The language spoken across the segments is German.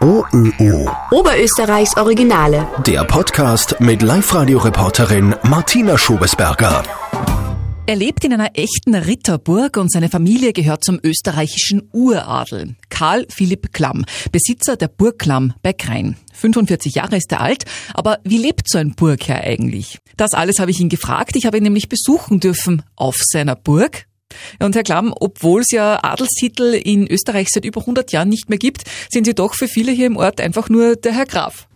OÖO. Oberösterreichs Originale. Der Podcast mit Live-Radio-Reporterin Martina Schobesberger. Er lebt in einer echten Ritterburg und seine Familie gehört zum österreichischen Uradel. Karl Philipp Klamm, Besitzer der Burg Klamm bei Krain. 45 Jahre ist er alt, aber wie lebt so ein Burgherr eigentlich? Das alles habe ich ihn gefragt. Ich habe ihn nämlich besuchen dürfen auf seiner Burg. Und Herr Klamm, obwohl es ja Adelstitel in Österreich seit über 100 Jahren nicht mehr gibt, sind Sie doch für viele hier im Ort einfach nur der Herr Graf.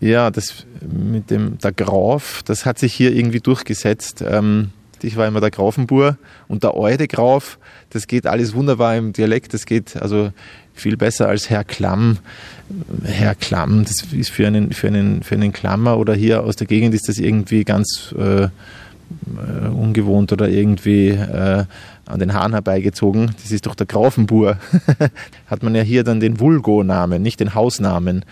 Ja, das mit dem der Graf, das hat sich hier irgendwie durchgesetzt. Ähm, ich war immer der Grafenbur und der alte Graf, das geht alles wunderbar im Dialekt, das geht also viel besser als Herr Klamm. Herr Klamm, das ist für einen, für einen, für einen Klammer oder hier aus der Gegend ist das irgendwie ganz äh, äh, ungewohnt oder irgendwie äh, an den Haaren herbeigezogen. Das ist doch der Grafenbur. Hat man ja hier dann den Vulgo-Namen, nicht den Hausnamen.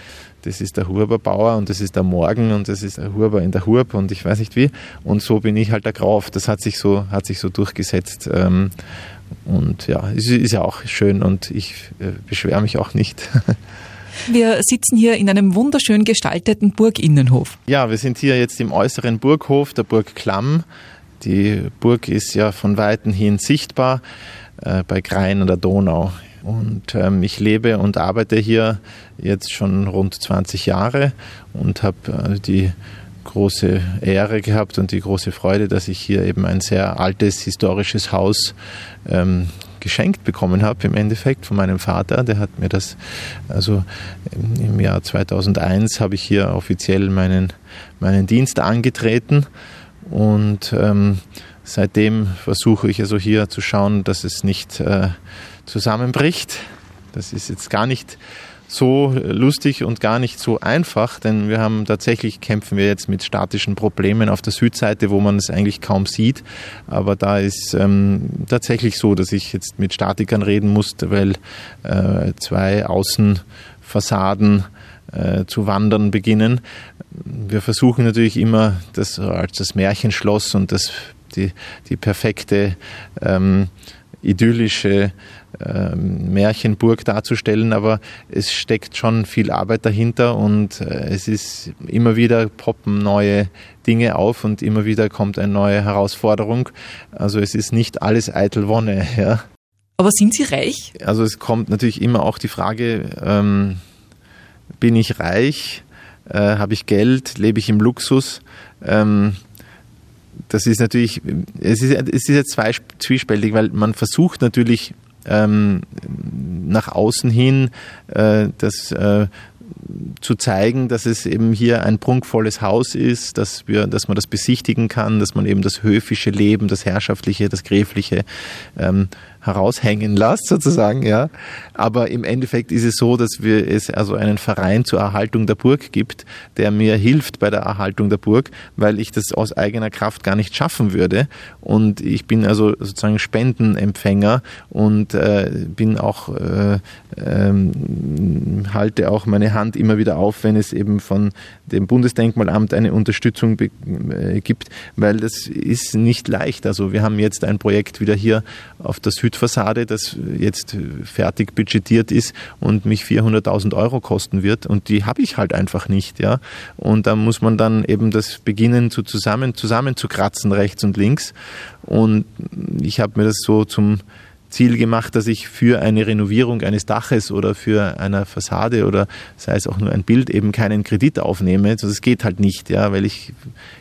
Das ist der Huberbauer und das ist der Morgen und das ist der Huber in der Hurb und ich weiß nicht wie. Und so bin ich halt der Graf. Das hat sich so, hat sich so durchgesetzt. Ähm, und ja, es ist ja auch schön und ich äh, beschwere mich auch nicht. Wir sitzen hier in einem wunderschön gestalteten Burginnenhof. Ja, wir sind hier jetzt im äußeren Burghof der Burg Klamm. Die Burg ist ja von Weitem hin sichtbar äh, bei Grein an der Donau. Und ähm, ich lebe und arbeite hier jetzt schon rund 20 Jahre und habe äh, die große Ehre gehabt und die große Freude, dass ich hier eben ein sehr altes historisches Haus ähm, geschenkt bekommen habe im Endeffekt von meinem Vater. Der hat mir das, also im Jahr 2001 habe ich hier offiziell meinen, meinen Dienst angetreten und ähm, seitdem versuche ich also hier zu schauen, dass es nicht äh, zusammenbricht. Das ist jetzt gar nicht so lustig und gar nicht so einfach, denn wir haben tatsächlich kämpfen wir jetzt mit statischen Problemen auf der Südseite, wo man es eigentlich kaum sieht. Aber da ist ähm, tatsächlich so, dass ich jetzt mit Statikern reden musste, weil äh, zwei Außenfassaden äh, zu wandern beginnen. Wir versuchen natürlich immer das als das Märchenschloss und das die, die perfekte ähm, idyllische Märchenburg darzustellen, aber es steckt schon viel Arbeit dahinter und äh, es ist immer wieder poppen neue Dinge auf und immer wieder kommt eine neue Herausforderung. Also es ist nicht alles eitel Wonne. Ja. Aber sind Sie reich? Also es kommt natürlich immer auch die Frage, ähm, bin ich reich? Äh, Habe ich Geld? Lebe ich im Luxus? Ähm, das ist natürlich, es ist, es ist jetzt zwiespältig, weil man versucht natürlich ähm, nach außen hin äh, das äh, zu zeigen, dass es eben hier ein prunkvolles Haus ist, dass wir, dass man das besichtigen kann, dass man eben das höfische Leben, das herrschaftliche, das gräfliche ähm, heraushängen lässt, sozusagen, ja. Aber im Endeffekt ist es so, dass wir es also einen Verein zur Erhaltung der Burg gibt, der mir hilft bei der Erhaltung der Burg, weil ich das aus eigener Kraft gar nicht schaffen würde. Und ich bin also sozusagen Spendenempfänger und äh, bin auch, äh, ähm, halte auch meine Hand immer wieder auf, wenn es eben von dem Bundesdenkmalamt eine Unterstützung äh, gibt, weil das ist nicht leicht. Also wir haben jetzt ein Projekt wieder hier auf der Süd Südfassade, das jetzt fertig budgetiert ist und mich 400.000 Euro kosten wird und die habe ich halt einfach nicht, ja. Und da muss man dann eben das beginnen zu zusammen, zusammenzukratzen rechts und links und ich habe mir das so zum Ziel gemacht, dass ich für eine Renovierung eines Daches oder für eine Fassade oder sei es auch nur ein Bild eben keinen Kredit aufnehme. Also das geht halt nicht, ja, weil ich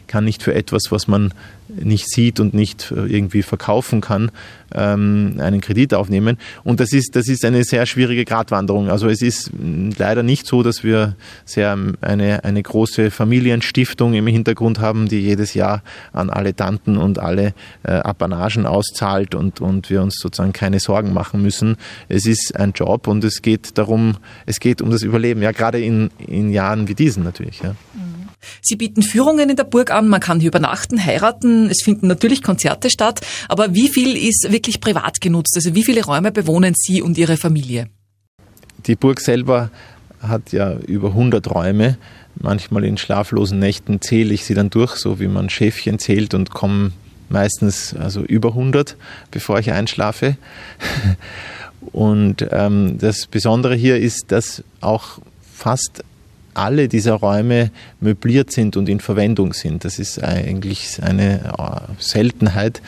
kann nicht für etwas, was man nicht sieht und nicht äh, irgendwie verkaufen kann, ähm, einen Kredit aufnehmen. Und das ist, das ist eine sehr schwierige Gratwanderung. Also es ist leider nicht so, dass wir sehr eine, eine große Familienstiftung im Hintergrund haben, die jedes Jahr an alle Tanten und alle äh, Apanagen auszahlt und, und wir uns sozusagen keine Sorgen machen müssen. Es ist ein Job und es geht darum, es geht um das Überleben, ja, gerade in, in Jahren wie diesen natürlich. Ja. Mhm. Sie bieten Führungen in der Burg an, man kann hier übernachten, heiraten, es finden natürlich Konzerte statt, aber wie viel ist wirklich privat genutzt? Also wie viele Räume bewohnen Sie und Ihre Familie? Die Burg selber hat ja über 100 Räume. Manchmal in schlaflosen Nächten zähle ich sie dann durch, so wie man Schäfchen zählt und komme meistens also über 100, bevor ich einschlafe. Und ähm, das Besondere hier ist, dass auch fast alle dieser Räume möbliert sind und in Verwendung sind. Das ist eigentlich eine äh, Seltenheit,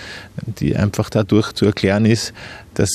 die einfach dadurch zu erklären ist, dass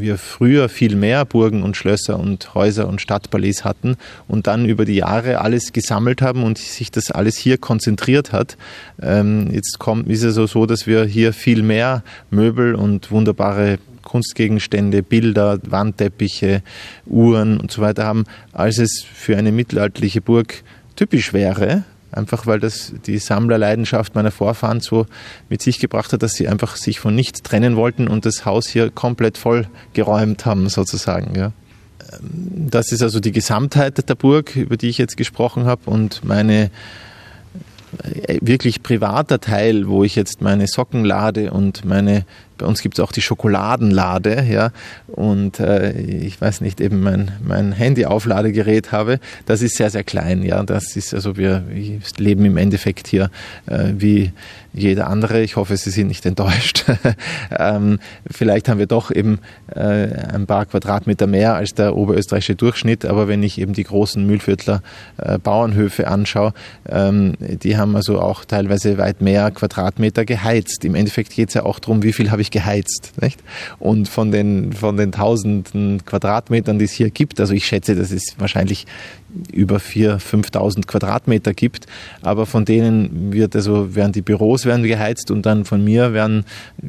wir früher viel mehr Burgen und Schlösser und Häuser und Stadtballets hatten und dann über die Jahre alles gesammelt haben und sich das alles hier konzentriert hat. Ähm, jetzt kommt, ist es so, dass wir hier viel mehr Möbel und wunderbare Kunstgegenstände, Bilder, Wandteppiche, Uhren und so weiter haben, als es für eine mittelalterliche Burg typisch wäre. Einfach weil das die Sammlerleidenschaft meiner Vorfahren so mit sich gebracht hat, dass sie einfach sich von nichts trennen wollten und das Haus hier komplett voll geräumt haben, sozusagen. Ja. Ähm, das ist also die Gesamtheit der Burg, über die ich jetzt gesprochen habe und meine äh, wirklich privater Teil, wo ich jetzt meine Socken lade und meine bei uns gibt es auch die Schokoladenlade, ja, und äh, ich weiß nicht, eben mein, mein Handy-Aufladegerät habe. Das ist sehr, sehr klein, ja. Das ist also wir, leben im Endeffekt hier äh, wie jeder andere. Ich hoffe, Sie sind nicht enttäuscht. ähm, vielleicht haben wir doch eben äh, ein paar Quadratmeter mehr als der oberösterreichische Durchschnitt, aber wenn ich eben die großen Mühlviertler äh, Bauernhöfe anschaue, ähm, die haben also auch teilweise weit mehr Quadratmeter geheizt. Im Endeffekt geht es ja auch darum, wie viel habe ich geheizt. Nicht? Und von den, von den tausenden Quadratmetern, die es hier gibt, also ich schätze, das ist wahrscheinlich über 4.000, 5.000 Quadratmeter gibt. Aber von denen wird also, werden die Büros werden geheizt und dann von mir werden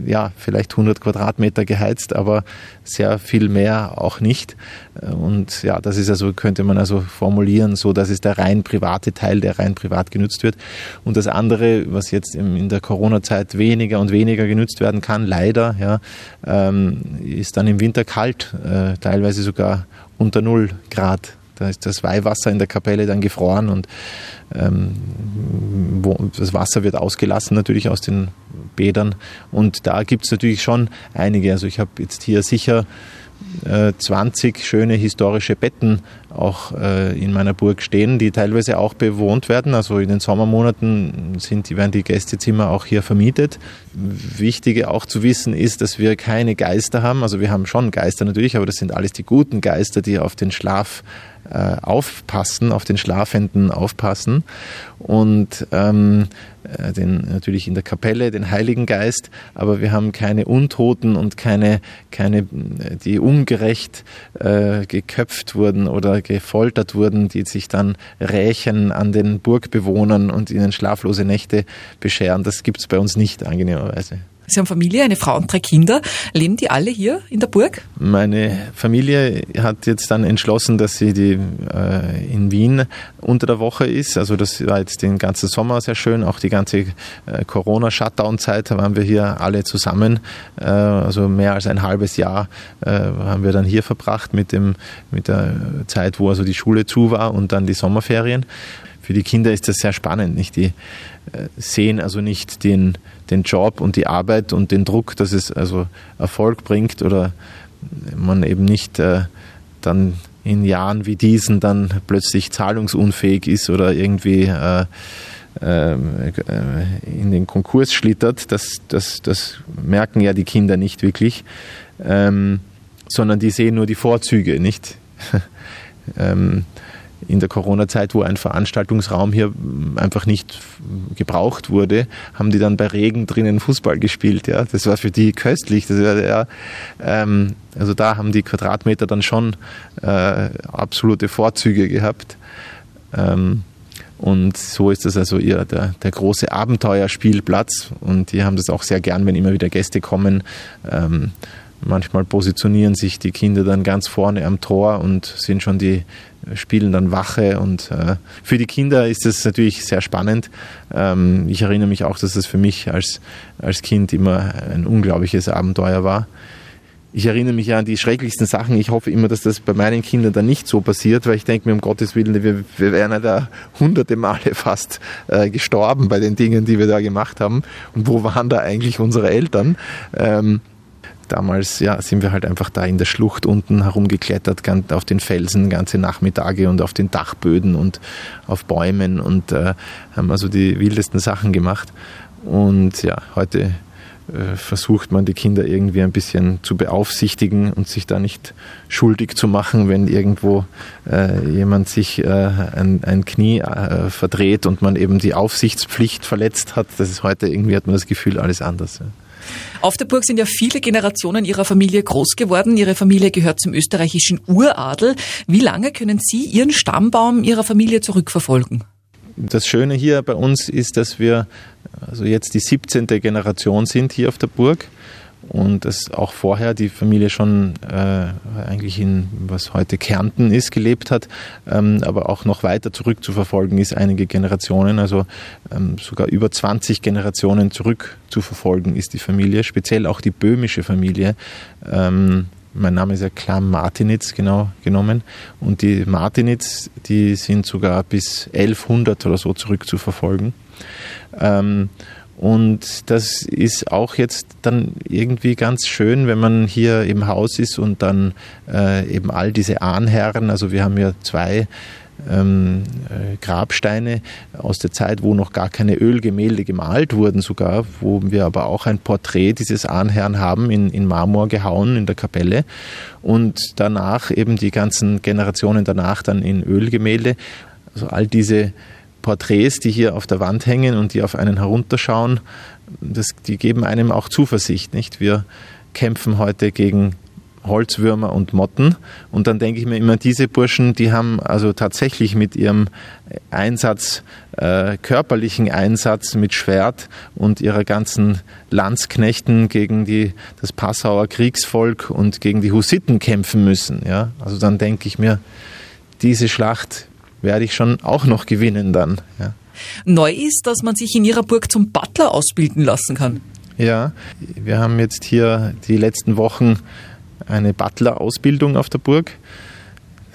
ja vielleicht 100 Quadratmeter geheizt, aber sehr viel mehr auch nicht. Und ja, das ist also, könnte man also formulieren, so dass es der rein private Teil, der rein privat genutzt wird. Und das andere, was jetzt in der Corona-Zeit weniger und weniger genutzt werden kann, leider, ja, ähm, ist dann im Winter kalt, äh, teilweise sogar unter 0 Grad. Da ist das Weihwasser in der Kapelle dann gefroren und ähm, wo, das Wasser wird ausgelassen natürlich aus den Bädern. Und da gibt es natürlich schon einige. Also ich habe jetzt hier sicher 20 schöne historische Betten auch äh, in meiner Burg stehen, die teilweise auch bewohnt werden. Also in den Sommermonaten sind, werden die Gästezimmer auch hier vermietet. Wichtige auch zu wissen ist, dass wir keine Geister haben. Also wir haben schon Geister natürlich, aber das sind alles die guten Geister, die auf den Schlaf äh, aufpassen, auf den Schlafenden aufpassen und ähm, äh, den, natürlich in der Kapelle den Heiligen Geist, aber wir haben keine Untoten und keine, keine die ungerecht äh, geköpft wurden oder gefoltert wurden, die sich dann rächen an den Burgbewohnern und ihnen schlaflose Nächte bescheren. Das gibt es bei uns nicht, angenehmerweise. Sie haben Familie, eine Frau und drei Kinder. Leben die alle hier in der Burg? Meine Familie hat jetzt dann entschlossen, dass sie die, äh, in Wien unter der Woche ist. Also das war jetzt den ganzen Sommer sehr schön. Auch die ganze äh, Corona-Shutdown-Zeit waren wir hier alle zusammen. Äh, also mehr als ein halbes Jahr äh, haben wir dann hier verbracht mit, dem, mit der Zeit, wo also die Schule zu war und dann die Sommerferien. Für die Kinder ist das sehr spannend. Nicht? Die äh, sehen also nicht den den Job und die Arbeit und den Druck, dass es also Erfolg bringt oder man eben nicht äh, dann in Jahren wie diesen dann plötzlich zahlungsunfähig ist oder irgendwie äh, ähm, äh, in den Konkurs schlittert. Das, das, das merken ja die Kinder nicht wirklich, ähm, sondern die sehen nur die Vorzüge, nicht? ähm, in der Corona-Zeit, wo ein Veranstaltungsraum hier einfach nicht gebraucht wurde, haben die dann bei Regen drinnen Fußball gespielt. Ja, das war für die köstlich. Das war, ja, ähm, also da haben die Quadratmeter dann schon äh, absolute Vorzüge gehabt. Ähm, und so ist das also ihr, der, der große Abenteuerspielplatz. Und die haben das auch sehr gern, wenn immer wieder Gäste kommen. Ähm, Manchmal positionieren sich die Kinder dann ganz vorne am Tor und sind schon die spielen dann Wache und äh, für die Kinder ist das natürlich sehr spannend. Ähm, ich erinnere mich auch, dass das für mich als, als Kind immer ein unglaubliches Abenteuer war. Ich erinnere mich ja an die schrecklichsten Sachen. Ich hoffe immer, dass das bei meinen Kindern dann nicht so passiert, weil ich denke mir, um Gottes Willen, wir, wir wären ja da hunderte Male fast äh, gestorben bei den Dingen, die wir da gemacht haben. Und wo waren da eigentlich unsere Eltern? Ähm, damals ja, sind wir halt einfach da in der Schlucht unten herumgeklettert, auf den Felsen ganze Nachmittage und auf den Dachböden und auf Bäumen und äh, haben also die wildesten Sachen gemacht. Und ja, heute äh, versucht man die Kinder irgendwie ein bisschen zu beaufsichtigen und sich da nicht schuldig zu machen, wenn irgendwo äh, jemand sich äh, ein, ein Knie äh, verdreht und man eben die Aufsichtspflicht verletzt hat. Das ist heute irgendwie hat man das Gefühl alles anders. Ja. Auf der Burg sind ja viele Generationen Ihrer Familie groß geworden. Ihre Familie gehört zum österreichischen Uradel. Wie lange können Sie Ihren Stammbaum Ihrer Familie zurückverfolgen? Das Schöne hier bei uns ist, dass wir also jetzt die 17. Generation sind hier auf der Burg und dass auch vorher die Familie schon äh, eigentlich in was heute Kärnten ist gelebt hat, ähm, aber auch noch weiter zurück zu verfolgen ist, einige Generationen, also ähm, sogar über 20 Generationen zurück zu verfolgen ist die Familie, speziell auch die böhmische Familie. Ähm, mein Name ist ja Klam Martinitz genau genommen. Und die Martinitz, die sind sogar bis 1100 oder so zurückzuverfolgen. Ähm, und das ist auch jetzt dann irgendwie ganz schön, wenn man hier im Haus ist und dann äh, eben all diese Ahnherren, also wir haben ja zwei ähm, äh, Grabsteine aus der Zeit, wo noch gar keine Ölgemälde gemalt wurden sogar, wo wir aber auch ein Porträt dieses Ahnherrn haben in, in Marmor gehauen in der Kapelle und danach eben die ganzen Generationen danach dann in Ölgemälde. Also all diese Porträts, die hier auf der Wand hängen und die auf einen herunterschauen, das, die geben einem auch Zuversicht, nicht? Wir kämpfen heute gegen Holzwürmer und Motten. Und dann denke ich mir immer, diese Burschen, die haben also tatsächlich mit ihrem Einsatz, äh, körperlichen Einsatz mit Schwert und ihrer ganzen Landsknechten gegen die, das Passauer Kriegsvolk und gegen die Hussiten kämpfen müssen. Ja? Also dann denke ich mir, diese Schlacht werde ich schon auch noch gewinnen dann. Ja? Neu ist, dass man sich in ihrer Burg zum Butler ausbilden lassen kann. Ja, wir haben jetzt hier die letzten Wochen eine Butler-Ausbildung auf der Burg.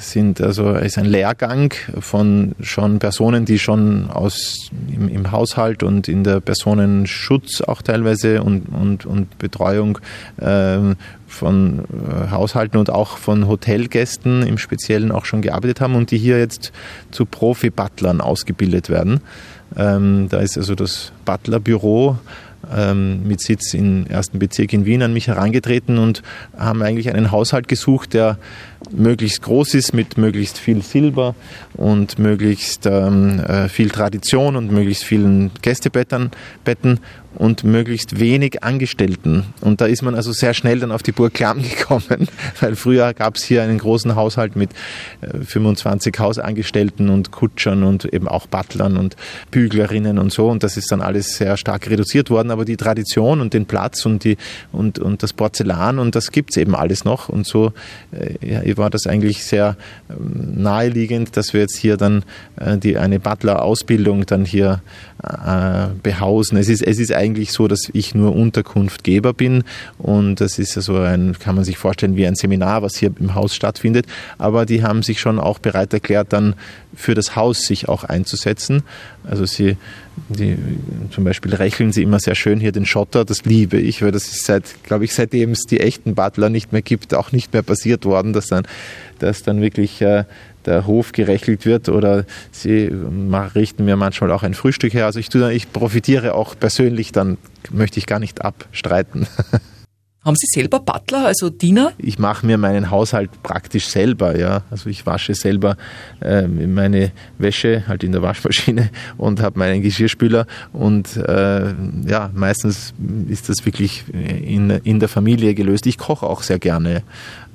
Sind also ist ein Lehrgang von schon Personen, die schon aus im, im Haushalt und in der Personenschutz auch teilweise und, und, und Betreuung äh, von äh, Haushalten und auch von Hotelgästen im Speziellen auch schon gearbeitet haben und die hier jetzt zu Profi-Butlern ausgebildet werden. Ähm, da ist also das Butlerbüro ähm, mit Sitz im ersten Bezirk in Wien an mich herangetreten und haben eigentlich einen Haushalt gesucht, der möglichst groß ist, mit möglichst viel Silber und möglichst ähm, äh, viel Tradition und möglichst vielen Gästebetten Betten und möglichst wenig Angestellten. Und da ist man also sehr schnell dann auf die Burg Klamm gekommen, weil früher gab es hier einen großen Haushalt mit 25 äh, Hausangestellten und Kutschern und eben auch Butlern und Büglerinnen und so. Und das ist dann alles sehr stark reduziert worden. Aber die Tradition und den Platz und, die, und, und das Porzellan und das gibt es eben alles noch. Und so äh, ja, war das eigentlich sehr ähm, naheliegend, dass wir jetzt hier dann äh, die, eine Butler-Ausbildung dann hier äh, behausen. Es ist, es ist eigentlich so, dass ich nur Unterkunftgeber bin und das ist also ein, kann man sich vorstellen, wie ein Seminar, was hier im Haus stattfindet. Aber die haben sich schon auch bereit erklärt, dann für das Haus sich auch einzusetzen. Also sie, die, zum Beispiel rächeln sie immer sehr schön hier den Schotter, das liebe ich, weil das ist seit, glaube ich, seitdem es die echten Butler nicht mehr gibt, auch nicht mehr passiert worden, dass dann, dass dann wirklich äh, der Hof gerechelt wird oder sie richten mir manchmal auch ein Frühstück her. Also ich, tue, ich profitiere auch persönlich, dann möchte ich gar nicht abstreiten. Haben Sie selber Butler, also Diener? Ich mache mir meinen Haushalt praktisch selber, ja. Also ich wasche selber äh, meine Wäsche halt in der Waschmaschine und habe meinen Geschirrspüler und äh, ja, meistens ist das wirklich in, in der Familie gelöst. Ich koche auch sehr gerne.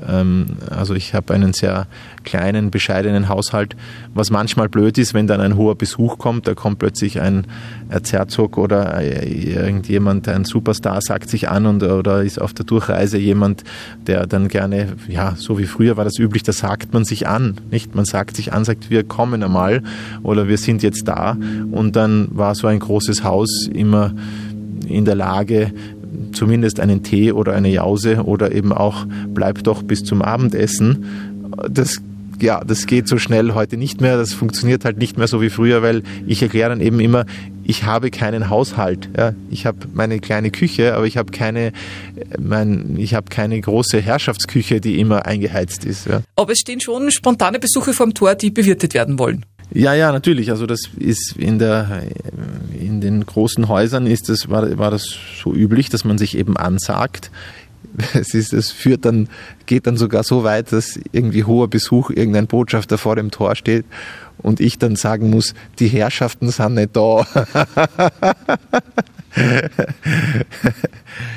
Ähm, also ich habe einen sehr kleinen, bescheidenen Haushalt, was manchmal blöd ist, wenn dann ein hoher Besuch kommt, da kommt plötzlich ein Erzherzog oder irgendjemand, ein Superstar sagt sich an und oder ist auf der Durchreise jemand, der dann gerne, ja, so wie früher war das üblich, da sagt man sich an, nicht? Man sagt sich an, sagt, wir kommen einmal oder wir sind jetzt da und dann war so ein großes Haus immer in der Lage, zumindest einen Tee oder eine Jause oder eben auch bleib doch bis zum Abendessen. Das ja, das geht so schnell heute nicht mehr. Das funktioniert halt nicht mehr so wie früher, weil ich erkläre dann eben immer, ich habe keinen Haushalt. Ja. Ich habe meine kleine Küche, aber ich habe keine, mein, ich habe keine große Herrschaftsküche, die immer eingeheizt ist. Ja. Aber es stehen schon spontane Besuche vorm Tor, die bewirtet werden wollen. Ja, ja, natürlich. Also das ist in der in, den großen Häusern ist das, war, war das so üblich, dass man sich eben ansagt. Es, ist, es führt dann, geht dann sogar so weit, dass irgendwie hoher Besuch, irgendein Botschafter vor dem Tor steht und ich dann sagen muss, die Herrschaften sind nicht da.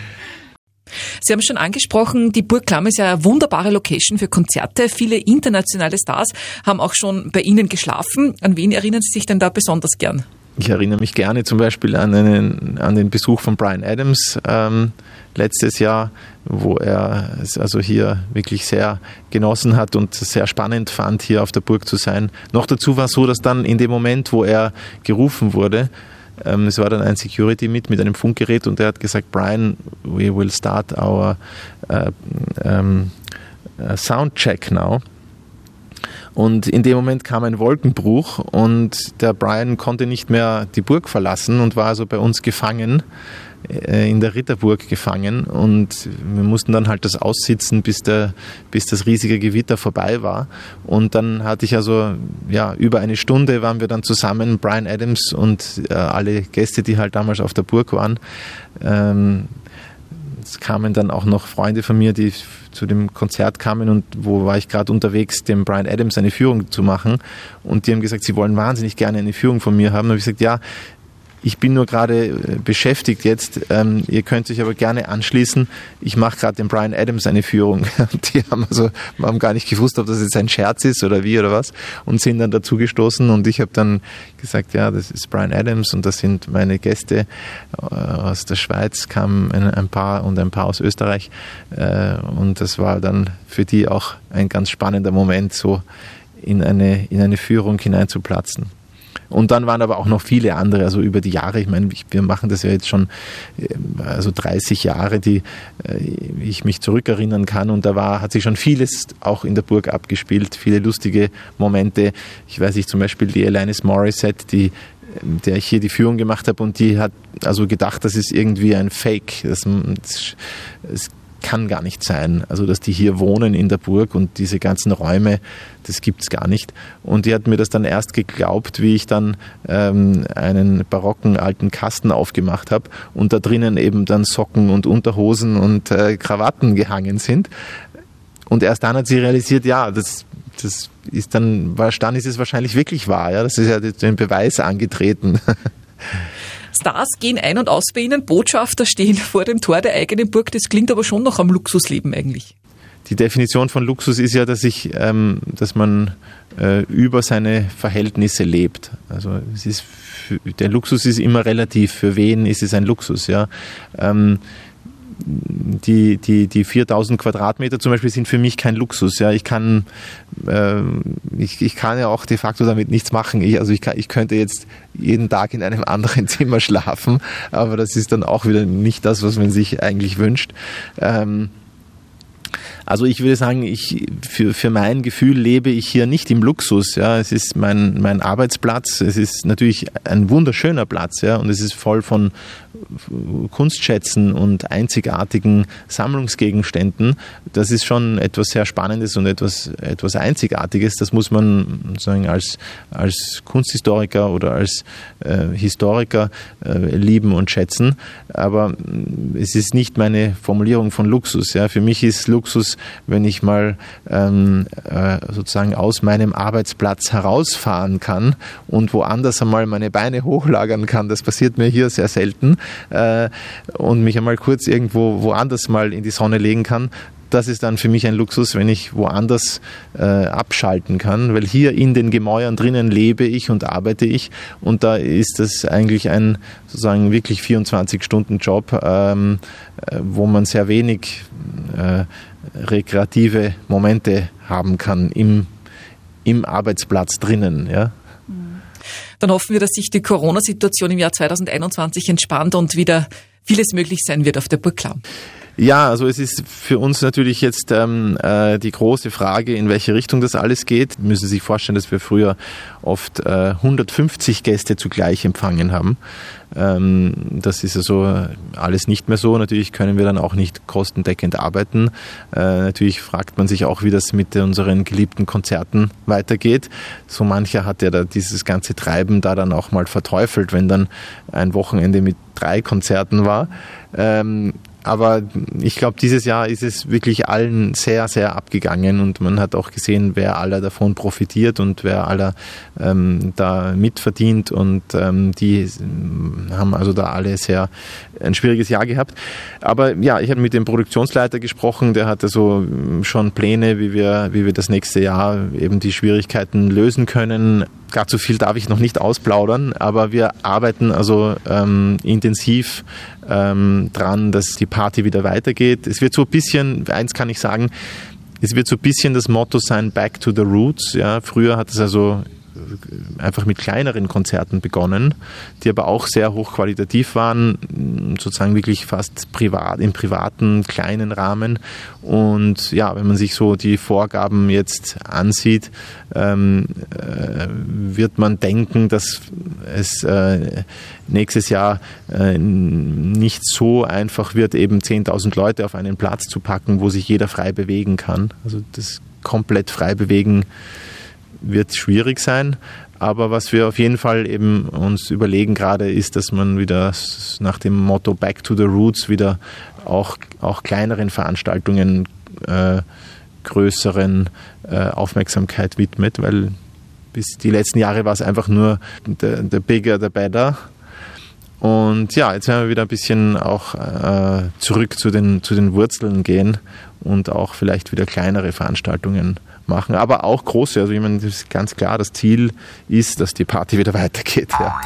Sie haben schon angesprochen, die Burg Klamm ist ja eine wunderbare Location für Konzerte. Viele internationale Stars haben auch schon bei Ihnen geschlafen. An wen erinnern Sie sich denn da besonders gern? Ich erinnere mich gerne zum Beispiel an, einen, an den Besuch von Brian Adams ähm, letztes Jahr, wo er es also hier wirklich sehr genossen hat und sehr spannend fand, hier auf der Burg zu sein. Noch dazu war es so, dass dann in dem Moment, wo er gerufen wurde, ähm, es war dann ein Security mit, mit einem Funkgerät und der hat gesagt, Brian, we will start our uh, um, uh, sound check now. Und in dem Moment kam ein Wolkenbruch und der Brian konnte nicht mehr die Burg verlassen und war also bei uns gefangen, äh, in der Ritterburg gefangen. Und wir mussten dann halt das aussitzen, bis, der, bis das riesige Gewitter vorbei war. Und dann hatte ich also, ja, über eine Stunde waren wir dann zusammen, Brian Adams und äh, alle Gäste, die halt damals auf der Burg waren. Ähm, es kamen dann auch noch Freunde von mir, die zu dem Konzert kamen und wo war ich gerade unterwegs, dem Brian Adams eine Führung zu machen. Und die haben gesagt, sie wollen wahnsinnig gerne eine Führung von mir haben. Und ich gesagt, ja, ich bin nur gerade äh, beschäftigt jetzt. Ähm, ihr könnt euch aber gerne anschließen. Ich mache gerade dem Brian Adams eine Führung. Die haben also haben gar nicht gewusst, ob das jetzt ein Scherz ist oder wie oder was und sind dann dazugestoßen und ich habe dann gesagt, ja, das ist Brian Adams und das sind meine Gäste äh, aus der Schweiz, kamen ein paar und ein paar aus Österreich äh, und das war dann für die auch ein ganz spannender Moment, so in eine, in eine Führung hineinzuplatzen. Und dann waren aber auch noch viele andere, also über die Jahre, ich meine, wir machen das ja jetzt schon ähm, also 30 Jahre, die äh, ich mich zurückerinnern kann und da war, hat sich schon vieles auch in der Burg abgespielt, viele lustige Momente. Ich weiß nicht, zum Beispiel die Alanis Morissette, die ähm, der ich hier die Führung gemacht habe und die hat also gedacht, das ist irgendwie ein Fake. Das, das, kann gar nicht sein. Also, dass die hier wohnen in der Burg und diese ganzen Räume, das gibt es gar nicht. Und die hat mir das dann erst geglaubt, wie ich dann ähm, einen barocken alten Kasten aufgemacht habe und da drinnen eben dann Socken und Unterhosen und äh, Krawatten gehangen sind. Und erst dann hat sie realisiert, ja, das, das ist dann, dann ist es wahrscheinlich wirklich wahr. Ja? Das ist ja den Beweis angetreten. Stars gehen ein und aus bei Ihnen, Botschafter stehen vor dem Tor der eigenen Burg. Das klingt aber schon noch am Luxusleben eigentlich. Die Definition von Luxus ist ja, dass ich, ähm, dass man äh, über seine Verhältnisse lebt. Also es ist der Luxus ist immer relativ. Für wen ist es ein Luxus? Ja. Ähm, die, die, die 4000 Quadratmeter zum Beispiel sind für mich kein Luxus. Ja, ich kann, äh, ich, ich kann ja auch de facto damit nichts machen. Ich, also ich, kann, ich könnte jetzt jeden Tag in einem anderen Zimmer schlafen, aber das ist dann auch wieder nicht das, was man sich eigentlich wünscht. Ähm, also ich würde sagen, ich, für, für mein Gefühl lebe ich hier nicht im Luxus. Ja, es ist mein, mein Arbeitsplatz. Es ist natürlich ein wunderschöner Platz. Ja, und es ist voll von Kunstschätzen und einzigartigen Sammlungsgegenständen. Das ist schon etwas sehr Spannendes und etwas, etwas Einzigartiges. Das muss man sagen, als, als Kunsthistoriker oder als äh, Historiker äh, lieben und schätzen. Aber es ist nicht meine Formulierung von Luxus. Ja. Für mich ist Luxus wenn ich mal ähm, äh, sozusagen aus meinem Arbeitsplatz herausfahren kann und woanders einmal meine Beine hochlagern kann. Das passiert mir hier sehr selten äh, und mich einmal kurz irgendwo woanders mal in die Sonne legen kann das ist dann für mich ein Luxus, wenn ich woanders äh, abschalten kann, weil hier in den Gemäuern drinnen lebe ich und arbeite ich und da ist das eigentlich ein sozusagen wirklich 24-Stunden-Job, ähm, äh, wo man sehr wenig äh, rekreative Momente haben kann im, im Arbeitsplatz drinnen. Ja? Dann hoffen wir, dass sich die Corona-Situation im Jahr 2021 entspannt und wieder vieles möglich sein wird auf der Burg Klamm. Ja, also es ist für uns natürlich jetzt ähm, äh, die große Frage, in welche Richtung das alles geht. Müssen Sie sich vorstellen, dass wir früher oft äh, 150 Gäste zugleich empfangen haben. Ähm, das ist also alles nicht mehr so. Natürlich können wir dann auch nicht kostendeckend arbeiten. Äh, natürlich fragt man sich auch, wie das mit unseren geliebten Konzerten weitergeht. So mancher hat ja da dieses ganze Treiben da dann auch mal verteufelt, wenn dann ein Wochenende mit drei Konzerten war. Ähm, aber ich glaube, dieses Jahr ist es wirklich allen sehr, sehr abgegangen und man hat auch gesehen, wer aller davon profitiert und wer aller ähm, da mitverdient und ähm, die haben also da alle sehr ein schwieriges Jahr gehabt. Aber ja, ich habe mit dem Produktionsleiter gesprochen, der hatte so schon Pläne, wie wir, wie wir das nächste Jahr eben die Schwierigkeiten lösen können. Gar zu viel darf ich noch nicht ausplaudern, aber wir arbeiten also ähm, intensiv ähm, dran, dass die Party wieder weitergeht. Es wird so ein bisschen, eins kann ich sagen, es wird so ein bisschen das Motto sein, Back to the Roots. Ja, früher hat es also einfach mit kleineren Konzerten begonnen, die aber auch sehr hochqualitativ waren, sozusagen wirklich fast privat, im privaten kleinen Rahmen. Und ja, wenn man sich so die Vorgaben jetzt ansieht, ähm, äh, wird man denken, dass es äh, nächstes Jahr äh, nicht so einfach wird, eben 10.000 Leute auf einen Platz zu packen, wo sich jeder frei bewegen kann. Also das komplett frei bewegen wird schwierig sein. Aber was wir auf jeden Fall eben uns überlegen gerade ist, dass man wieder nach dem Motto Back to the Roots wieder auch, auch kleineren Veranstaltungen äh, größeren äh, Aufmerksamkeit widmet, weil bis die letzten Jahre war es einfach nur the, the bigger, the better. Und ja, jetzt werden wir wieder ein bisschen auch äh, zurück zu den, zu den Wurzeln gehen und auch vielleicht wieder kleinere Veranstaltungen machen, aber auch große. Also ich meine, das ist ganz klar, das Ziel ist, dass die Party wieder weitergeht. Ja.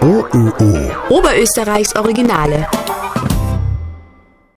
OÖO. Oberösterreichs Originale.